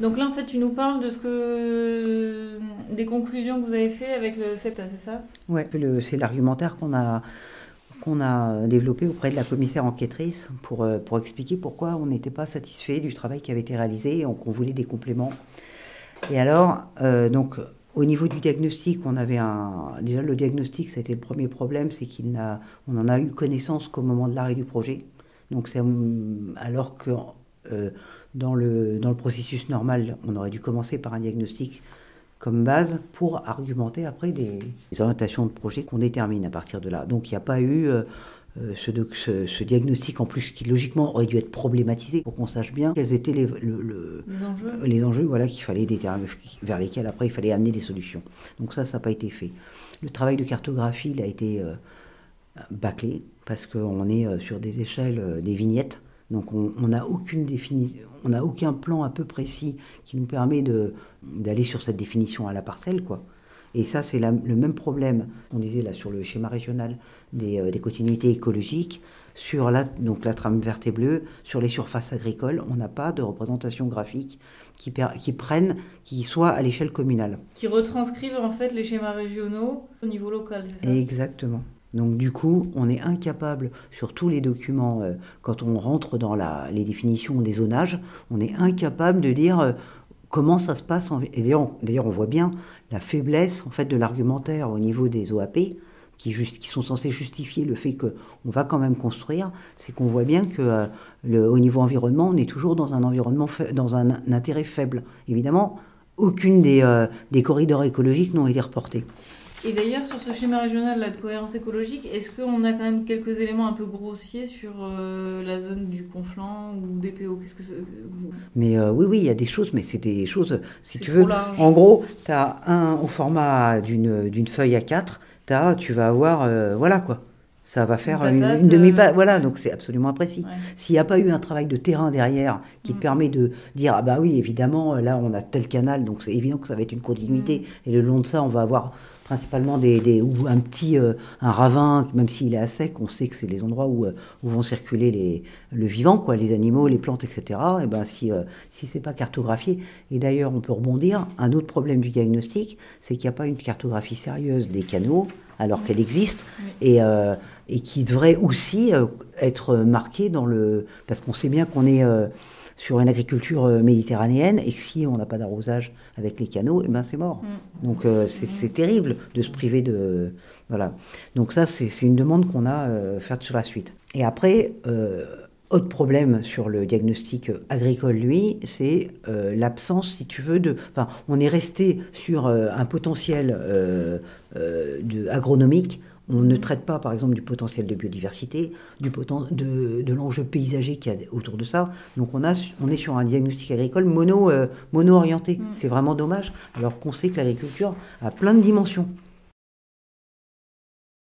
Donc là, en fait, tu nous parles de ce que des conclusions que vous avez fait avec le CETA, c'est ça? Ouais, c'est l'argumentaire qu'on a qu'on a développé auprès de la commissaire enquêtrice pour, euh, pour expliquer pourquoi on n'était pas satisfait du travail qui avait été réalisé et qu'on voulait des compléments. Et alors, euh, donc, au niveau du diagnostic, on avait. Déjà, le diagnostic, ça a été le premier problème, c'est qu'on en a eu connaissance qu'au moment de l'arrêt du projet. Donc, c'est alors que dans, le, dans le processus normal, on aurait dû commencer par un diagnostic comme base pour argumenter après des, orientations de projet qu'on détermine à partir de là. Donc il n'y a pas eu euh, euh, ce, ce, diagnostic en plus qui logiquement aurait dû être problématisé pour qu'on sache bien quels étaient les, les enjeux, les enjeux voilà, qu'il fallait déterminer, vers lesquels après il fallait amener des solutions. Donc ça, ça n'a pas été fait. Le travail de cartographie, il a été euh, bâclé parce qu'on est sur des échelles, des vignettes. Donc on n'a aucune définition, on n'a aucun plan un peu précis qui nous permet d'aller sur cette définition à la parcelle, quoi. Et ça, c'est le même problème qu'on disait là sur le schéma régional des, euh, continuités écologiques, sur la, donc la trame verte et bleue, sur les surfaces agricoles, on n'a pas de représentation graphique qui, qui prenne, qui soit à l'échelle communale. Qui retranscrivent en fait les schémas régionaux au niveau local, c'est ça? Exactement. Donc du coup, on est incapable sur tous les documents, euh, quand on rentre dans les définitions des zonages, on est incapable de dire euh, comment ça se passe. Et d'ailleurs, on voit bien la faiblesse en fait de l'argumentaire au niveau des OAP, qui, sont censés justifier le fait qu'on va quand même construire. C'est qu'on voit bien que euh, au niveau environnement, on est toujours dans un environnement, dans un, intérêt faible. Évidemment, aucune des, des corridors écologiques n'ont été reportés. Et d'ailleurs, sur ce schéma régional de cohérence écologique, est-ce qu'on a quand même quelques éléments un peu grossiers sur euh, la zone du Conflans ou des PO Qu'est-ce que Mais euh, oui, oui, il y a des choses, mais c'est des choses, si tu veux. En gros, tu as un au format d'une feuille à 4, as, tu vas avoir, euh, voilà quoi. Ça va faire une, demi-page. Voilà, donc c'est absolument imprécis. S'il n'y a pas eu un travail de terrain derrière qui te mm. permet de dire, ah bah oui, évidemment, là on a tel canal, donc c'est évident que ça va être une continuité. Mm. Et le long de ça, on va avoir principalement des, ou un petit euh, un ravin, même s'il est à sec, on sait que c'est les endroits où, euh, où, vont circuler les, le vivant, quoi, les animaux, les plantes, etc. Et ben si ce euh, si c'est pas cartographié, et d'ailleurs on peut rebondir, un autre problème du diagnostic, c'est qu'il n'y a pas une cartographie sérieuse des canaux, alors qu'elle existe, et, et qui devrait aussi être marquée dans le, parce qu'on sait bien qu'on est sur une agriculture euh, méditerranéenne et que si on n'a pas d'arrosage avec les canaux, et eh ben c'est mort. Mm. Donc euh, c'est terrible de se priver de... Voilà. Donc ça, c'est une demande qu'on a euh, faite sur la suite. Et après, autre problème sur le diagnostic agricole, lui, c'est l'absence, si tu veux, de... Enfin, on est resté sur un potentiel de, agronomique on ne traite pas, par exemple, du potentiel de biodiversité, du de, de l'enjeu paysager qu'il y a autour de ça. Donc on, a, on est sur un diagnostic agricole mono, euh, mono orienté. Mm. C'est vraiment dommage, alors qu'on sait que l'agriculture a plein de dimensions.